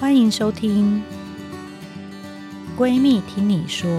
欢迎收听《闺蜜听你说》。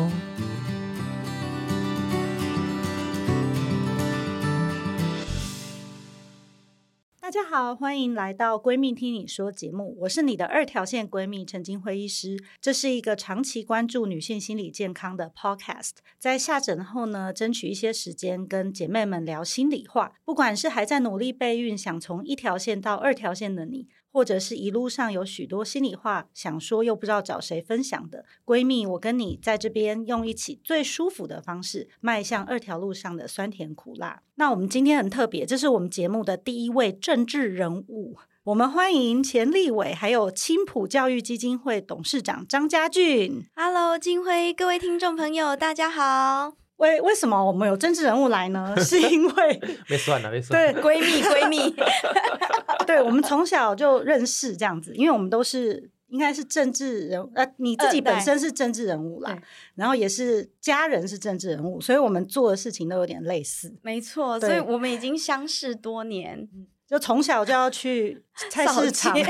大家好，欢迎来到《闺蜜听你说》节目，我是你的二条线闺蜜陈金辉医师。这是一个长期关注女性心理健康的 Podcast，在下诊后呢，争取一些时间跟姐妹们聊心里话。不管是还在努力备孕，想从一条线到二条线的你。或者是一路上有许多心里话想说，又不知道找谁分享的闺蜜，我跟你在这边用一起最舒服的方式，迈向二条路上的酸甜苦辣。那我们今天很特别，这是我们节目的第一位政治人物，我们欢迎前立委，还有青埔教育基金会董事长张家俊。Hello，菁徽，各位听众朋友，大家好。为为什么我们有政治人物来呢？是因为 没算了，没算。对，闺蜜，闺蜜。对，我们从小就认识这样子，因为我们都是应该是政治人物，呃，你自己本身是政治人物啦，呃、然后也是家人是政治人物，所以我们做的事情都有点类似。没错，所以我们已经相识多年。就从小就要去菜市场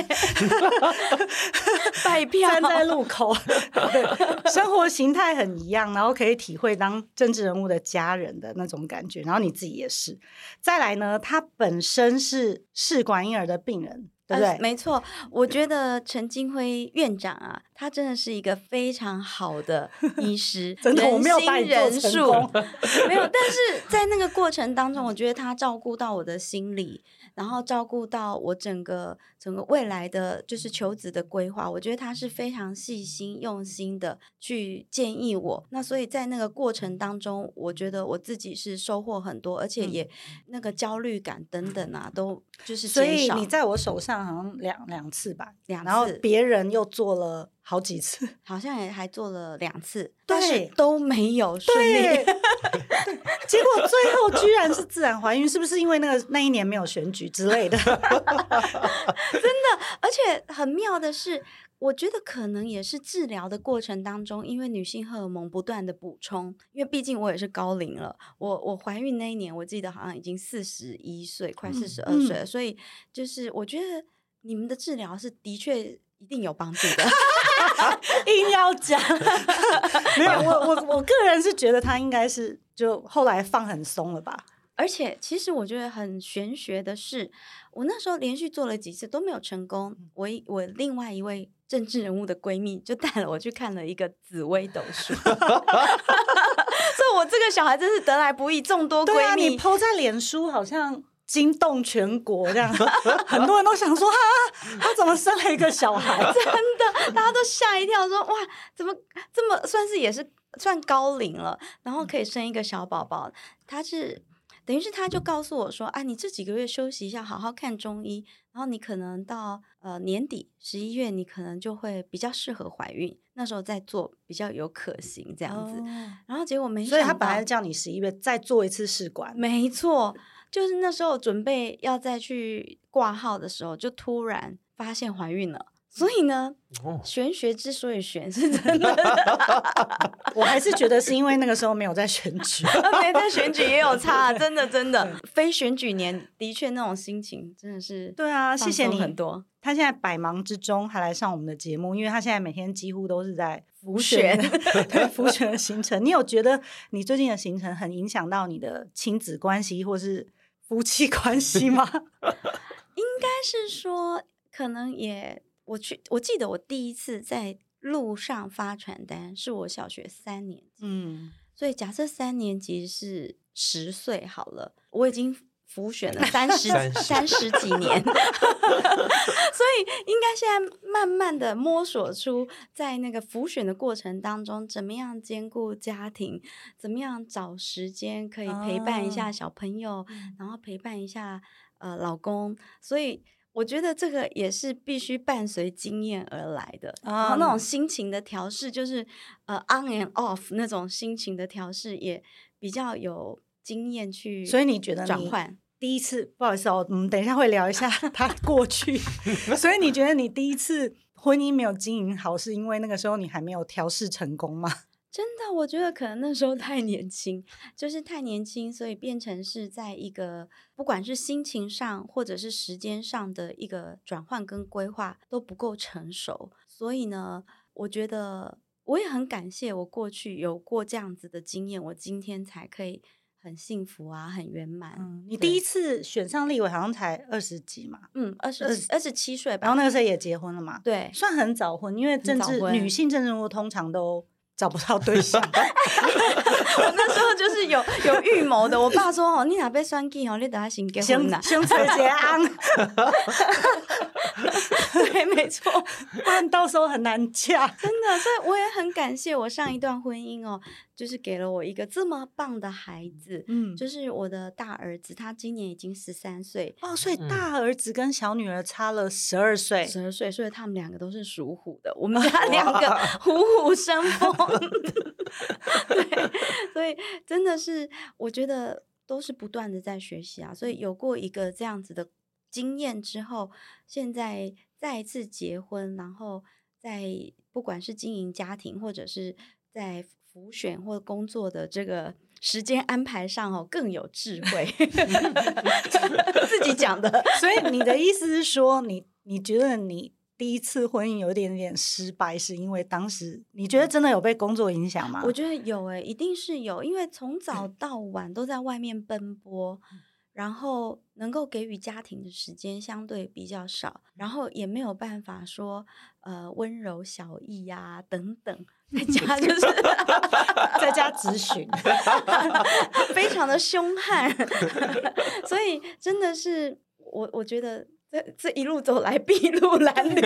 拜票，站在路口，对，生活形态很一样，然后可以体会当政治人物的家人的那种感觉。然后你自己也是。再来呢，他本身是试管婴儿的病人，对不对？呃、没错，我觉得陈金辉院长啊，他真的是一个非常好的医师，真的，我没有人心仁术，没有。但是在那个过程当中，我觉得他照顾到我的心理。然后照顾到我整个整个未来的就是求职的规划，我觉得他是非常细心用心的去建议我。那所以在那个过程当中，我觉得我自己是收获很多，而且也那个焦虑感等等啊，都就是。所以你在我手上好像两两次吧，两次，然后别人又做了。好几次，好像也还做了两次，但是都没有顺利。对结果最后居然是自然怀孕，是不是因为那个那一年没有选举之类的？真的，而且很妙的是，我觉得可能也是治疗的过程当中，因为女性荷尔蒙不断的补充，因为毕竟我也是高龄了。我我怀孕那一年，我记得好像已经四十一岁，快四十二岁了，嗯、所以就是我觉得你们的治疗是的确一定有帮助的。硬要讲，没有我我我个人是觉得他应该是就后来放很松了吧。而且其实我觉得很玄学的是，我那时候连续做了几次都没有成功。我我另外一位政治人物的闺蜜就带了我去看了一个紫微斗数，所以我这个小孩真是得来不易，众多闺蜜。你 po 在脸书好像。惊动全国，这样 很多人都想说啊，他怎么生了一个小孩？真的，大家都吓一跳说，说哇，怎么这么算是也是算高龄了，然后可以生一个小宝宝？他是等于是他就告诉我说，啊，你这几个月休息一下，好好看中医，然后你可能到呃年底十一月，你可能就会比较适合怀孕，那时候再做比较有可行这样子。哦、然后结果没想到，所以他本来叫你十一月再做一次试管，没错。就是那时候准备要再去挂号的时候，就突然发现怀孕了。所以呢，哦、玄学之所以玄是真的，我还是觉得是因为那个时候没有在选举，没在选举也有 差，真的真的。非选举年的确那种心情真的是对啊，谢谢你很多。他现在百忙之中还来上我们的节目，因为他现在每天几乎都是在浮选，对浮选的行程。你有觉得你最近的行程很影响到你的亲子关系，或是？夫妻关系吗？应该是说，可能也我去，我记得我第一次在路上发传单，是我小学三年级。嗯，所以假设三年级是十岁好了，我已经辅选了 三十三十几年，所以应该现在慢慢的摸索出，在那个浮选的过程当中，怎么样兼顾家庭，怎么样找时间可以陪伴一下小朋友，哦、然后陪伴一下呃老公，所以我觉得这个也是必须伴随经验而来的，哦、然后那种心情的调试，就是呃 on and off 那种心情的调试，也比较有经验去，所以你觉得转换？第一次，不好意思哦，我们等一下会聊一下 他过去。所以你觉得你第一次婚姻没有经营好，是因为那个时候你还没有调试成功吗？真的，我觉得可能那时候太年轻，就是太年轻，所以变成是在一个不管是心情上或者是时间上的一个转换跟规划都不够成熟。所以呢，我觉得我也很感谢我过去有过这样子的经验，我今天才可以。很幸福啊，很圆满。嗯，你第一次选上立委好像才二十几嘛？嗯，二十二十七岁吧。然后那个时候也结婚了嘛？对，算很早婚，因为政治女性政治人物通常都找不到对象。我那时候就是有有预谋的。我爸说：“哦，你哪被选举哦，你等下先结婚呐，先结婚。”对，没错，不然到时候很难嫁。真的，所以我也很感谢我上一段婚姻哦。就是给了我一个这么棒的孩子，嗯，就是我的大儿子，他今年已经十三岁哦，所以大儿子跟小女儿差了十二岁，十二岁，所以他们两个都是属虎的，我 们家两个。虎虎生风，对，所以真的是我觉得都是不断的在学习啊，所以有过一个这样子的经验之后，现在再一次结婚，然后在不管是经营家庭或者是在。辅选或工作的这个时间安排上哦，更有智慧。自己讲的，所以你的意思是说，你你觉得你第一次婚姻有点点失败，是因为当时你觉得真的有被工作影响吗？我觉得有诶、欸，一定是有，因为从早到晚都在外面奔波。然后能够给予家庭的时间相对比较少，然后也没有办法说呃温柔小意呀、啊、等等，在 家就是 在家咨询，非常的凶悍，所以真的是我我觉得这这一路走来筚路蓝缕，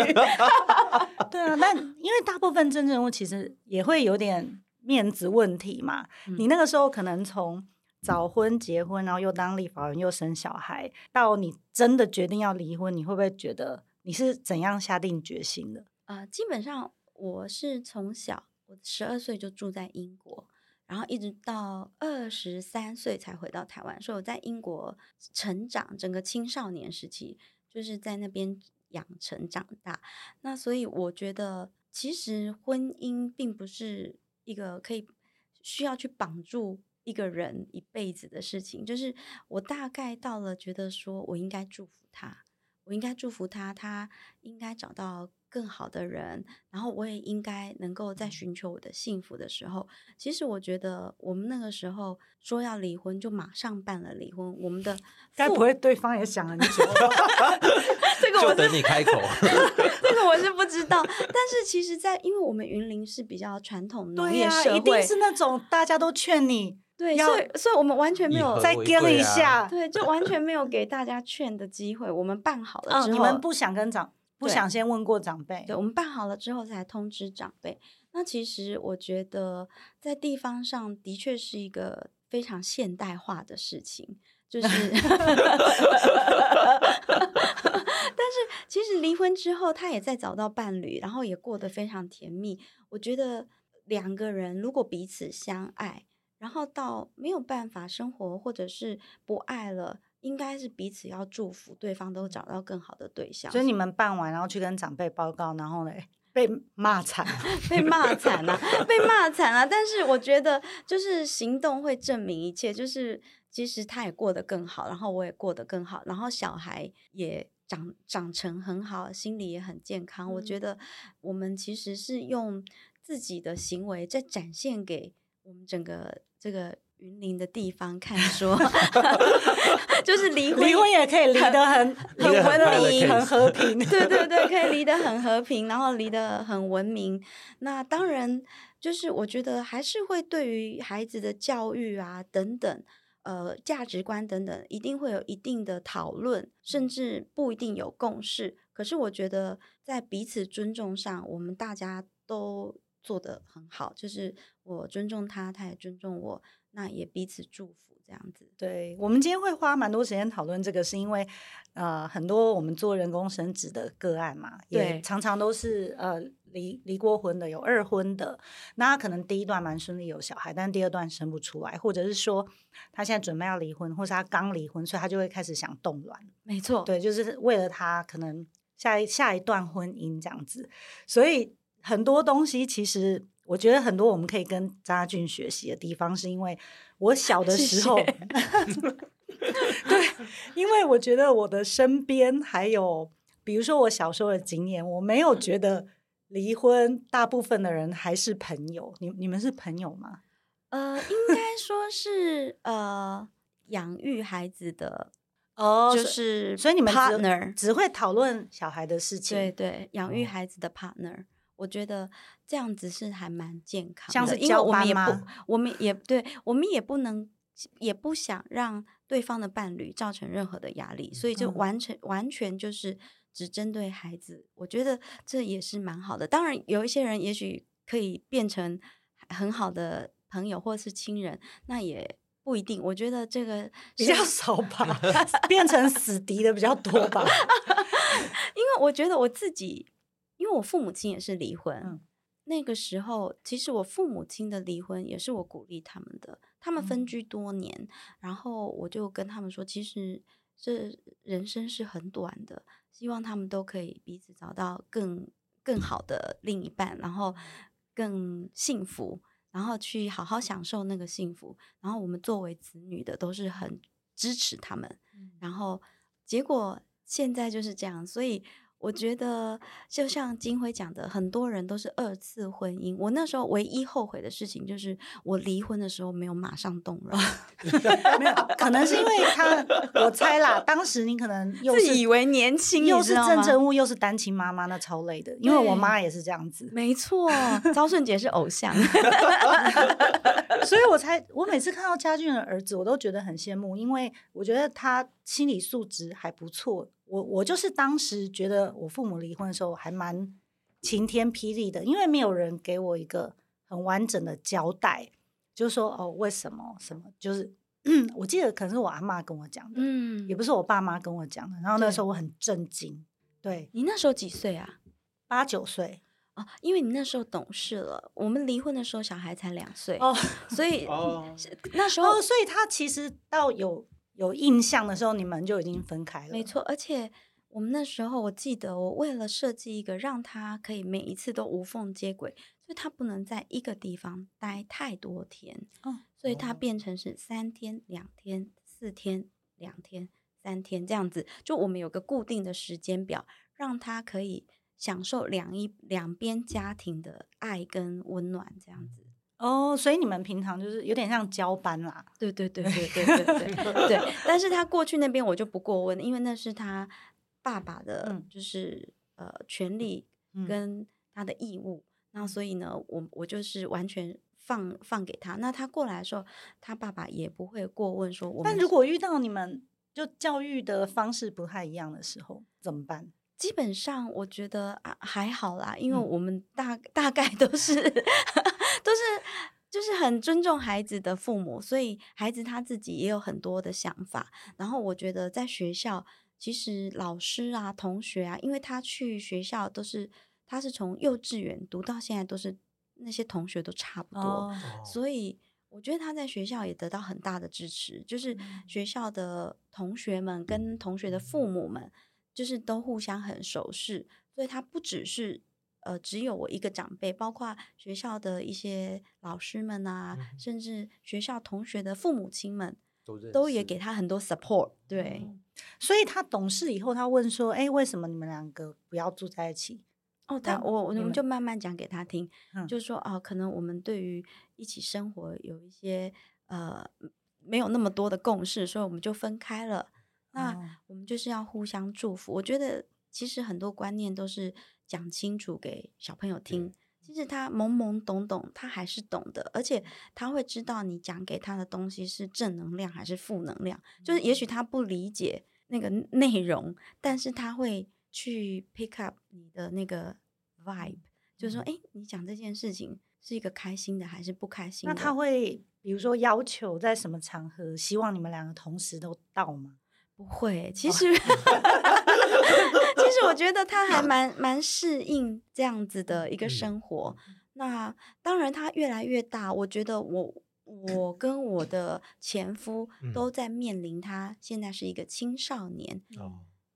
对啊，那因为大部分政治人物其实也会有点面子问题嘛，嗯、你那个时候可能从。早婚结婚，然后又当立法人，又生小孩，到你真的决定要离婚，你会不会觉得你是怎样下定决心的？啊、呃，基本上我是从小，我十二岁就住在英国，然后一直到二十三岁才回到台湾，所以我在英国成长，整个青少年时期就是在那边养成长大。那所以我觉得，其实婚姻并不是一个可以需要去绑住。一个人一辈子的事情，就是我大概到了，觉得说我应该祝福他，我应该祝福他，他应该找到更好的人，然后我也应该能够在寻求我的幸福的时候，其实我觉得我们那个时候说要离婚，就马上办了离婚。我们的 该不会对方也想了很久？这个我等你开口，这个我是不知道。但是其实，在因为我们云林是比较传统农业社会，对啊，一定是那种大家都劝你。对，所以所以我们完全没有再跟一下，对，就完全没有给大家劝的机会。我们办好了之后，你们不想跟长，不想先问过长辈，对，我们办好了之后才通知长辈。那其实我觉得在地方上的确是一个非常现代化的事情，就是，但是其实离婚之后，他也在找到伴侣，然后也过得非常甜蜜。我觉得两个人如果彼此相爱。然后到没有办法生活，或者是不爱了，应该是彼此要祝福对方都找到更好的对象。所以你们办完，然后去跟长辈报告，然后嘞被骂惨，被骂惨了，被骂惨啊。但是我觉得，就是行动会证明一切。就是其实他也过得更好，然后我也过得更好，然后小孩也长长成很好，心理也很健康。嗯。我觉得我们其实是用自己的行为在展现给我们整个。这个云林的地方看说 就是离婚，离婚也可以离得很很 文明、很和平。对对对，可以离得很和平，然后离得很文明。那当然，就是我觉得还是会对于孩子的教育啊等等，呃，价值观等等，一定会有一定的讨论，甚至不一定有共识。可是我觉得在彼此尊重上，我们大家都。做得很好，就是我尊重他，他也尊重我，那也彼此祝福这样子。对，我们今天会花蛮多时间讨论这个，是因为呃，很多我们做人工生殖的个案嘛，也常常都是呃离离过婚的，有二婚的，那他可能第一段蛮顺利有小孩，但第二段生不出来，或者是说他现在准备要离婚，或是他刚离婚，所以他就会开始想冻卵。没错，对，就是为了他可能下一下一段婚姻这样子，所以。很多东西其实我觉得很多我们可以跟张家俊学习的地方，是因为我小的时候，对，因为我觉得我的身边还有，比如说我小时候的经验，我没有觉得离婚，大部分的人还是朋友。你你们是朋友吗？呃，应该说是呃，养育孩子的 哦，就是所以你们 partner 只会讨论小孩的事情，对对，养育孩子的 partner。哦我觉得这样子是还蛮健康的，像是交班吗？因为我们也不，我们也对，我们也不能，也不想让对方的伴侣造成任何的压力，所以就完全、嗯、完全就是只针对孩子。我觉得这也是蛮好的。当然，有一些人也许可以变成很好的朋友或者是亲人，那也不一定。我觉得这个 比较少吧，变成死敌的比较多吧。因为我觉得我自己。因为我父母亲也是离婚，嗯，那个时候其实我父母亲的离婚也是我鼓励他们的。他们分居多年，嗯，然后我就跟他们说，其实这人生是很短的，希望他们都可以彼此找到更更好的另一半，然后更幸福，然后去好好享受那个幸福。然后我们作为子女的都是很支持他们，然后结果现在就是这样，所以。我觉得就像金辉讲的，很多人都是二次婚姻。我那时候唯一后悔的事情就是我离婚的时候没有马上动容，没有，可能是因为他，我猜啦，当时你可能又是自以为年轻，又是政治人物，又是单亲妈妈，那超累的。因为我妈也是这样子，没错，昭顺杰是偶像，所以我才我每次看到家俊的儿子，我都觉得很羡慕，因为我觉得他心理素质还不错。我我就是当时觉得我父母离婚的时候还蛮晴天霹雳的，因为没有人给我一个很完整的交代，就是说哦为什么什么，就是 我记得可能是我阿妈跟我讲的，嗯，也不是我爸妈跟我讲的，然后那时候我很震惊。对，你那时候几岁啊？八九岁哦，因为你那时候懂事了。我们离婚的时候小孩才两岁哦，所以那时候，哦，所以他其实到有。有印象的时候，你们就已经分开了。没错，而且我们那时候，我记得我为了设计一个让他可以每一次都无缝接轨，所以他不能在一个地方待太多天。哦，所以他变成是三天、两天、四天、两天、三天这样子。就我们有个固定的时间表，让他可以享受两一两边家庭的爱跟温暖这样子。哦，所以你们平常就是有点像交班啦。对对对对对对 对，但是他过去那边我就不过问，因为那是他爸爸的，就是呃权利跟他的义务。那所以呢，我我就是完全放放给他。那他过来的时候，他爸爸也不会过问，说：‘我’。但如果遇到你们就教育的方式不太一样的时候怎么办？基本上我觉得啊，还好啦，因为我们大大概都是。都是就是很尊重孩子的父母，所以孩子他自己也有很多的想法。然后我觉得在学校，其实老师啊、同学啊，因为他去学校都是他是从幼稚园读到现在，都是那些同学都差不多，哦、所以我觉得他在学校也得到很大的支持。就是学校的同学们跟同学的父母们，就是都互相很熟识，所以他不只是。呃，只有我一个长辈，包括学校的一些老师们啊，嗯、甚至学校同学的父母亲们，都都也给他很多 support。对、嗯，所以他懂事以后，他问说：“哎，为什么你们两个不要住在一起？”哦，他我我们就慢慢讲给他听，嗯、就是说哦，可能我们对于一起生活有一些呃没有那么多的共识，所以我们就分开了。那我们就是要互相祝福。我觉得其实很多观念都是。讲清楚给小朋友听，其实他懵懵懂懂，他还是懂的，而且他会知道你讲给他的东西是正能量还是负能量。就是也许他不理解那个内容，但是他会去 pick up 你的那个 vibe，就是说，哎，你讲这件事情是一个开心的还是不开心的？那他会比如说要求在什么场合，希望你们两个同时都到吗？不会，其实。其实我觉得他还蛮蛮适应这样子的一个生活。嗯、那当然，他越来越大，我觉得我我跟我的前夫都在面临他现在是一个青少年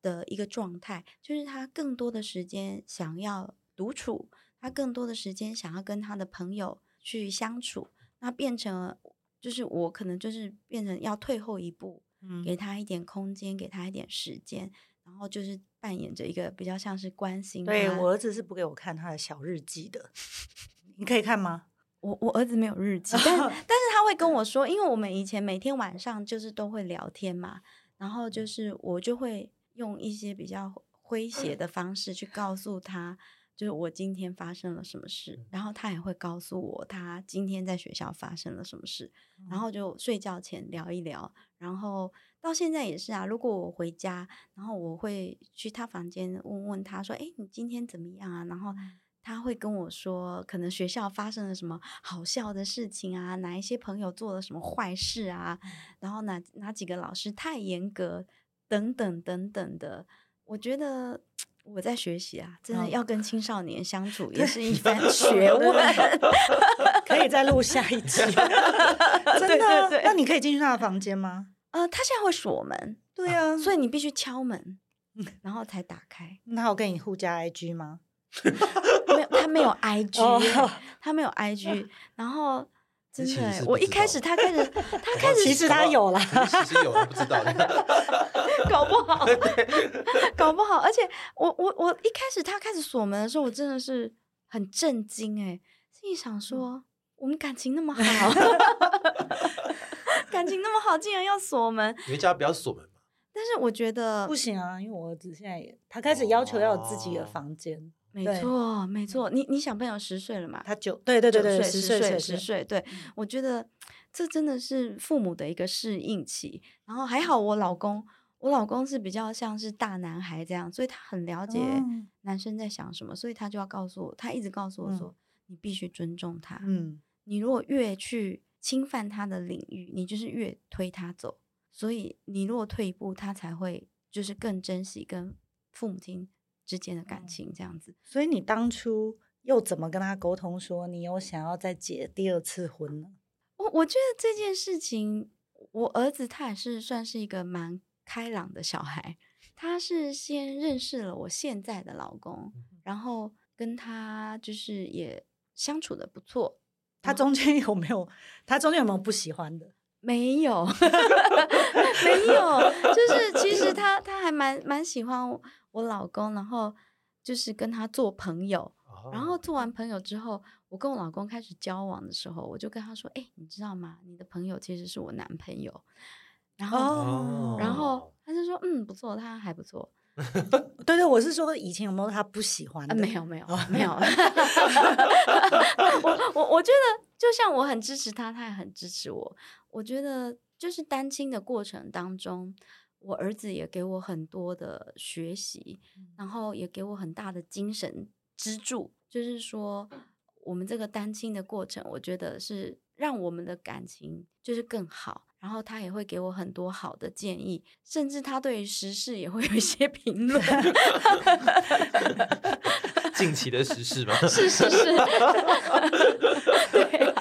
的一个状态，嗯、就是他更多的时间想要独处，他更多的时间想要跟他的朋友去相处，那变成就是我可能就是变成要退后一步，嗯，给他一点空间，给他一点时间，然后就是扮演着一个比较像是关心。对，我儿子是不给我看他的小日记的，你可以看吗？我我儿子没有日记，但 但是他会跟我说，因为我们以前每天晚上就是都会聊天嘛，然后就是我就会用一些比较诙谐的方式去告诉他，就是我今天发生了什么事，然后他也会告诉我他今天在学校发生了什么事，然后就睡觉前聊一聊，然后到现在也是啊，如果我回家，然后我会去他房间问问他说，哎，你今天怎么样啊？然后。他会跟我说，可能学校发生了什么好笑的事情啊，哪一些朋友做了什么坏事啊，然后哪哪几个老师太严格，等等等等的。我觉得我在学习啊，真的要跟青少年相处 也是一番学问。可以再录下一集，真的？对对对。那你可以进去他的房间吗？呃，他现在会锁门，对啊，所以你必须敲门，然后才打开。那我跟你互加 IG 吗？没有，他没有 IG，、oh. 他没有 IG，然后真的，我一开始他开始，他开始，其实他有啦，其实有，不知道，搞不好，搞不好，而且我我我一开始他开始锁门的时候，我真的是很震惊，哎，心里想说，嗯、我们感情那么好，感情那么好，竟然要锁门，你们家不要锁门吗？但是我觉得不行啊，因为我儿子现在也，他开始要求要有自己的房间。没错，没错。你你小朋友十岁了嘛？他九，对对对对，十岁十岁。对，我觉得这真的是父母的一个适应期。然后还好，我老公，我老公是比较像是大男孩这样，所以他很了解男生在想什么，所以他就要告诉我，他一直告诉我说，你必须尊重他。嗯，你如果越去侵犯他的领域，你就是越推他走。所以你如果退一步，他才会就是更珍惜跟父母亲之间的感情这样子，所以你当初又怎么跟他沟通说你有想要再结第二次婚呢？我我觉得这件事情，我儿子他也是算是一个蛮开朗的小孩，他是先认识了我现在的老公，然后跟他就是也相处的不错。他中间有没有？他中间有没有不喜欢的？没有，没有，就是其实他他还蛮蛮喜欢我老公，然后就是跟他做朋友，然后做完朋友之后，我跟我老公开始交往的时候，我就跟他说：“哎，你知道吗？你的朋友其实是我男朋友。”然后，哦、然后他就说：“嗯，不错，他还不错。”对对，我是说以前有没有他不喜欢的？啊、没有，没有，没有。我我我觉得，就像我很支持他，他也很支持我。我觉得就是单亲的过程当中，我儿子也给我很多的学习，然后也给我很大的精神支柱。就是说，我们这个单亲的过程，我觉得是让我们的感情就是更好。然后他也会给我很多好的建议，甚至他对于时事也会有一些 评论。近期的时事吗？是 是是。对啊。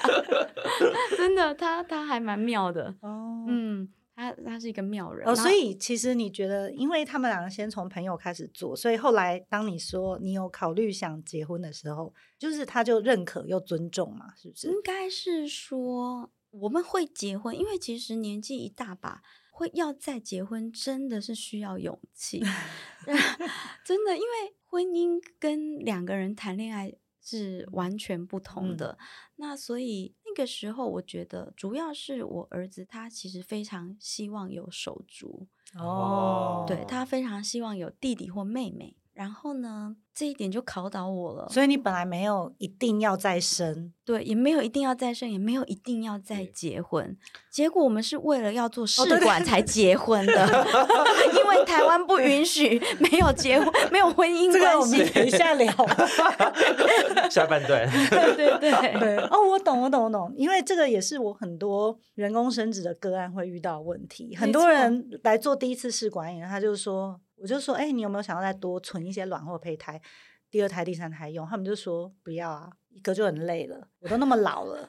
真的，他他还蛮妙的哦，嗯，他他是一个妙人哦，所以其实你觉得，因为他们两个先从朋友开始做，所以后来当你说你有考虑想结婚的时候，就是他就认可又尊重嘛，是不是？应该是说我们会结婚，因为其实年纪一大把，会要再结婚，真的是需要勇气 真的，因为婚姻跟两个人谈恋爱。是完全不同的。嗯、那所以那个时候，我觉得主要是我儿子他其实非常希望有手足哦，对，他非常希望有弟弟或妹妹。然后呢，这一点就考倒我了。所以你本来没有一定要再生，对，也没有一定要再生，也没有一定要再结婚。结果我们是为了要做试管才结婚的，因为台湾不允许没有结婚、没有婚姻关系。这个我们等一下聊。下半段。对对对对。哦，我懂，我懂，我懂。因为这个也是我很多人工生殖的个案会遇到的问题。很多人来做第一次试管，他就说。我就说，哎、你有没有想要再多存一些卵或胚胎，第二胎、第三胎用？他们就说不要啊，一个就很累了，我都那么老了，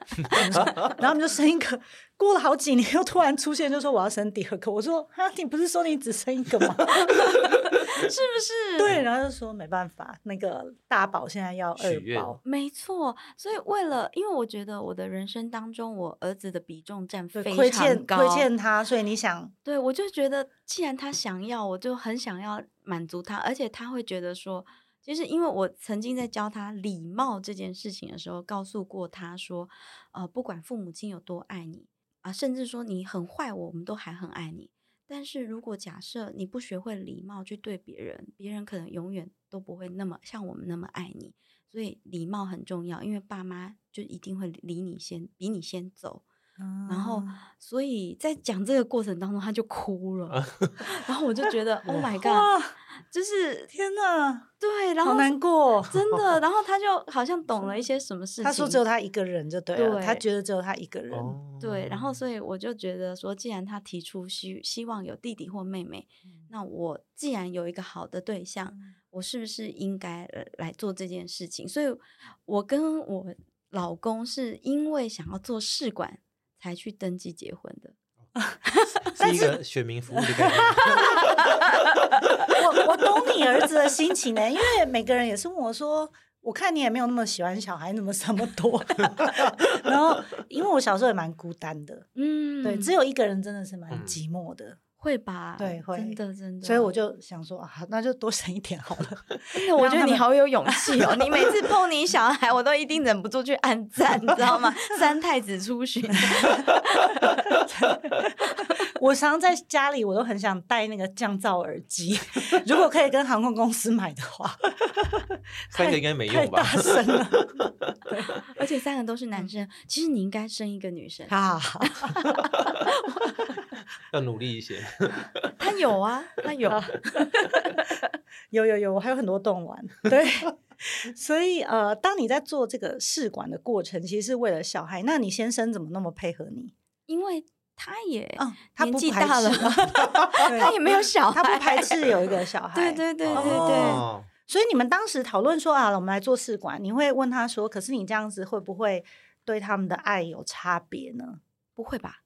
然后我们就生一个。过了好几年，又突然出现，就说我要生第二个。我说哈，你不是说你只生一个吗？是不是？对，然后就说没办法，那个大宝现在要二宝。没错，所以为了，因为我觉得我的人生当中，我儿子的比重占非常高，亏欠他，所以你想，对，我就觉得既然他想要，我就很想要满足他，而且他会觉得说。就是，因为我曾经在教他礼貌这件事情的时候，告诉过他说，呃，不管父母亲有多爱你啊，甚至说你很坏，我们都还很爱你。但是如果假设你不学会礼貌去对别人，别人可能永远都不会那么像我们那么爱你。所以礼貌很重要，因为爸妈就一定会离你先，比你先走。嗯、然后，所以在讲这个过程当中，他就哭了。然后我就觉得，Oh my God！就是天哪，对，然后好难过，真的。然后他就好像懂了一 些什么事情。他说只有他一个人就对了，对他觉得只有他一个人。对，然后所以我就觉得说，既然他提出希希望有弟弟或妹妹，嗯、那我既然有一个好的对象，嗯、我是不是应该来做这件事情？所以，我跟我老公是因为想要做试管才去登记结婚的。是一个选民服务的概念。我我懂你儿子的心情呢，因为每个人也是问我说，我看你也没有那么喜欢小孩，怎么这么多？然后，因为我小时候也蛮孤单的，嗯，对，只有一个人真的是蛮寂寞的。嗯会吧？对，会真的真的。所以我就想说啊，那就多省一点好了。那我觉得你好有勇气哦！你每次碰你小孩，我都一定忍不住去按赞，你知道吗？三太子出巡。我常常在家里，我都很想戴那个降噪耳机。如果可以跟航空公司买的话，三个应该没用吧？太大声了。而且三个都是男生。其实你应该生一个女生。啊。要努力一些。他有啊，他有，有有有，我还有很多洞玩。对，所以呃，当你在做这个试管的过程，其实是为了小孩。那你先生怎么那么配合你？因为他也年纪大了，他也没有小孩，他不排斥有一个小孩。对对对对对。所以你们当时讨论说啊，我们来做试管，你会问他说：“可是你这样子会不会对他们的爱有差别呢？”不会吧？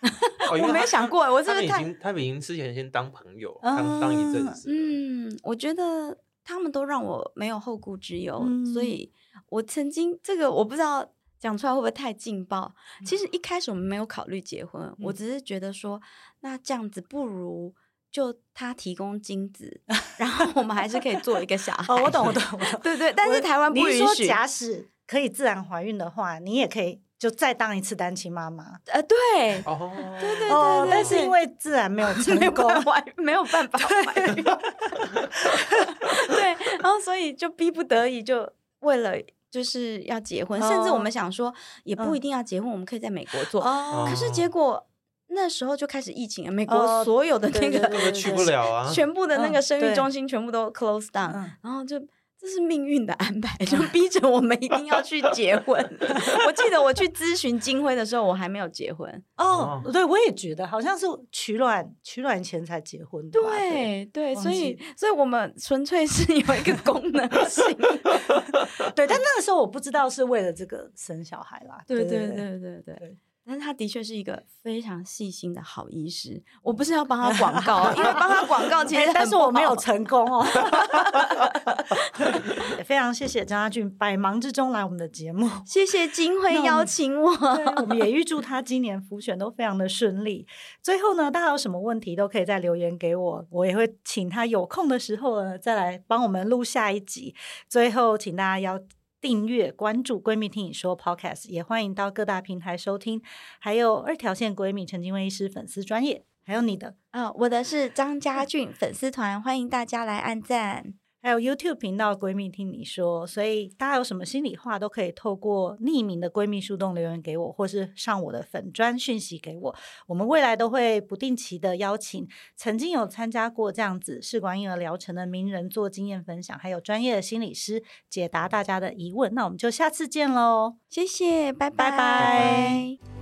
我没想过，我是不是他们已经他们已经之前先当朋友，当当一阵子。嗯，我觉得他们都让我没有后顾之忧，所以我曾经这个我不知道讲出来会不会太劲爆。其实一开始我们没有考虑结婚，我只是觉得说，那这样子不如就他提供精子，然后我们还是可以做一个小孩。哦，我懂，我懂，我懂。对对，但是台湾不允许。假使可以自然怀孕的话，你也可以。就再当一次单亲妈妈，呃，对，哦，对对对，但是因为自然没有成功，没有办法怀孕，对，然后所以就逼不得已，就为了就是要结婚，甚至我们想说也不一定要结婚，我们可以在美国做，可是结果那时候就开始疫情，美国所有的那个去不了啊，全部的那个生育中心全部都 close down，然后就。这是命运的安排，就逼着我们一定要去结婚。我记得我去咨询金辉的时候，我还没有结婚。哦，对，我也觉得好像是取卵取卵前才结婚。对对，所以所以我们纯粹是有一个功能性。对，但那个时候我不知道是为了这个生小孩啦。对对对对对。但是他的确是一个非常细心的好医师。我不是要帮他广告，因为帮他广告其实，但是我没有成功哦。也非常谢谢张家俊百忙之中来我们的节目，谢谢金辉邀请我。我们也预祝他今年辅选都非常的顺利。最后呢，大家有什么问题都可以再留言给我，我也会请他有空的时候呢再来帮我们录下一集。最后，请大家要。订阅关注闺蜜听你说 Podcast，也欢迎到各大平台收听。还有二条线闺蜜陈金威医师粉丝专业，还有你的啊、我的是张家俊粉丝团，欢迎大家来按赞。还有 YouTube 频道“闺蜜听你说”，所以大家有什么心里话都可以透过匿名的闺蜜树洞留言给我，或是上我的粉砖讯息给我。我们未来都会不定期的邀请曾经有参加过这样子试管婴儿疗程的名人做经验分享，还有专业的心理师解答大家的疑问。那我们就下次见喽，谢谢，拜拜。拜拜。